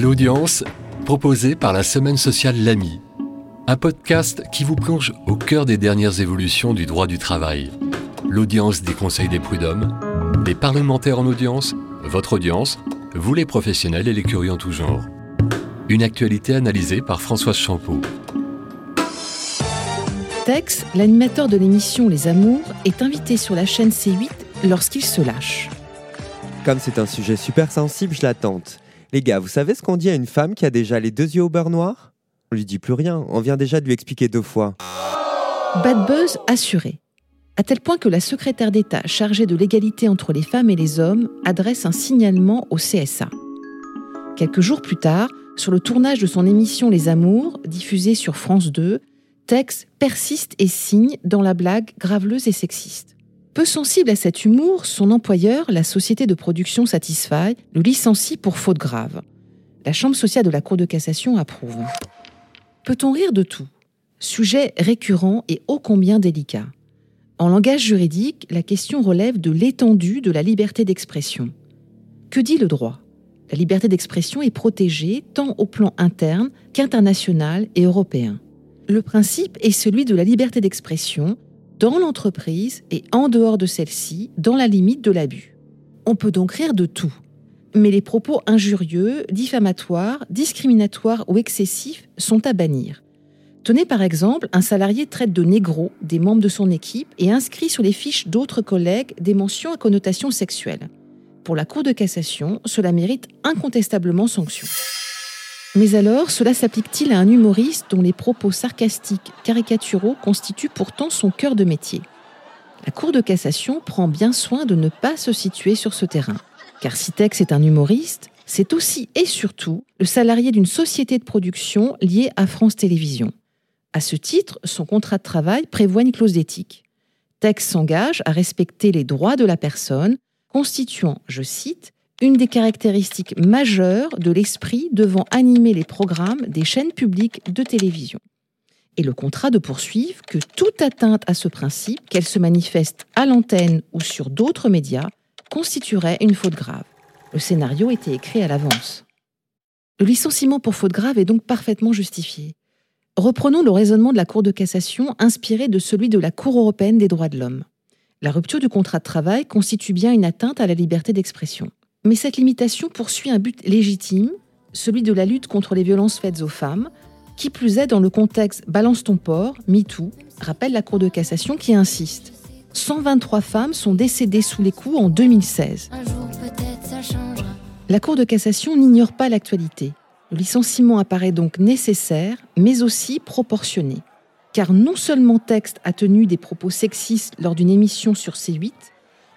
À l'audience, proposé par la Semaine sociale L'Ami, un podcast qui vous plonge au cœur des dernières évolutions du droit du travail. L'audience des conseils des prud'hommes, des parlementaires en audience, votre audience, vous les professionnels et les curieux en tout genre. Une actualité analysée par Françoise Champeau. Tex, l'animateur de l'émission Les Amours, est invité sur la chaîne C8 lorsqu'il se lâche. Comme c'est un sujet super sensible, je l'attente. Les gars, vous savez ce qu'on dit à une femme qui a déjà les deux yeux au beurre noir? On lui dit plus rien, on vient déjà de lui expliquer deux fois. Bad buzz assuré. À tel point que la secrétaire d'État chargée de l'égalité entre les femmes et les hommes adresse un signalement au CSA. Quelques jours plus tard, sur le tournage de son émission Les Amours, diffusée sur France 2, Tex persiste et signe dans la blague graveleuse et sexiste. Peu sensible à cet humour, son employeur, la société de production Satisfy, le licencie pour faute grave. La Chambre sociale de la Cour de cassation approuve. Peut-on rire de tout? Sujet récurrent et ô combien délicat. En langage juridique, la question relève de l'étendue de la liberté d'expression. Que dit le droit? La liberté d'expression est protégée tant au plan interne qu'international et européen. Le principe est celui de la liberté d'expression dans l'entreprise et en dehors de celle-ci, dans la limite de l'abus. On peut donc rire de tout. Mais les propos injurieux, diffamatoires, discriminatoires ou excessifs sont à bannir. Tenez par exemple, un salarié traite de négro des membres de son équipe et inscrit sur les fiches d'autres collègues des mentions à connotation sexuelle. Pour la Cour de cassation, cela mérite incontestablement sanction. Mais alors, cela s'applique-t-il à un humoriste dont les propos sarcastiques, caricaturaux constituent pourtant son cœur de métier? La Cour de cassation prend bien soin de ne pas se situer sur ce terrain. Car si Tex est un humoriste, c'est aussi et surtout le salarié d'une société de production liée à France Télévisions. À ce titre, son contrat de travail prévoit une clause d'éthique. Tex s'engage à respecter les droits de la personne, constituant, je cite, une des caractéristiques majeures de l'esprit devant animer les programmes des chaînes publiques de télévision. Et le contrat de poursuivre que toute atteinte à ce principe, qu'elle se manifeste à l'antenne ou sur d'autres médias, constituerait une faute grave. Le scénario était écrit à l'avance. Le licenciement pour faute grave est donc parfaitement justifié. Reprenons le raisonnement de la Cour de cassation inspiré de celui de la Cour européenne des droits de l'homme. La rupture du contrat de travail constitue bien une atteinte à la liberté d'expression. Mais cette limitation poursuit un but légitime, celui de la lutte contre les violences faites aux femmes, qui plus est dans le contexte Balance ton port, MeToo, rappelle la Cour de cassation qui insiste. 123 femmes sont décédées sous les coups en 2016. La Cour de cassation n'ignore pas l'actualité. Le licenciement apparaît donc nécessaire, mais aussi proportionné. Car non seulement Texte a tenu des propos sexistes lors d'une émission sur C8,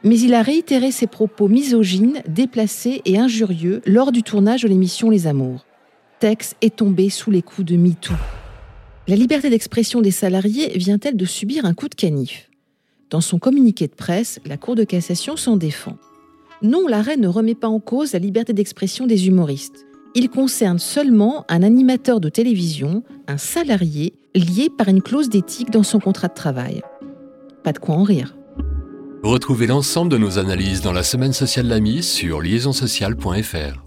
mais il a réitéré ses propos misogynes, déplacés et injurieux lors du tournage de l'émission Les Amours. Tex est tombé sous les coups de MeToo. La liberté d'expression des salariés vient-elle de subir un coup de canif? Dans son communiqué de presse, la Cour de cassation s'en défend. Non, l'arrêt ne remet pas en cause la liberté d'expression des humoristes. Il concerne seulement un animateur de télévision, un salarié, lié par une clause d'éthique dans son contrat de travail. Pas de quoi en rire. Retrouvez l'ensemble de nos analyses dans la semaine sociale L'Ami sur liaisonsociale.fr.